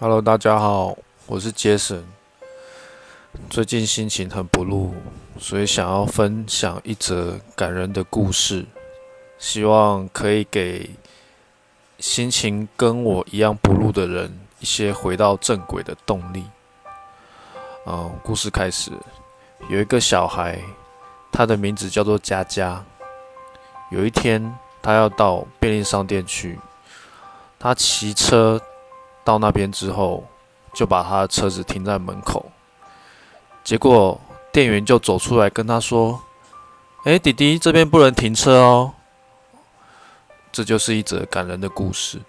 Hello，大家好，我是杰森。最近心情很不露，所以想要分享一则感人的故事，希望可以给心情跟我一样不露的人一些回到正轨的动力。嗯，故事开始，有一个小孩，他的名字叫做佳佳。有一天，他要到便利商店去，他骑车。到那边之后，就把他的车子停在门口。结果店员就走出来跟他说：“哎，弟弟，这边不能停车哦。”这就是一则感人的故事。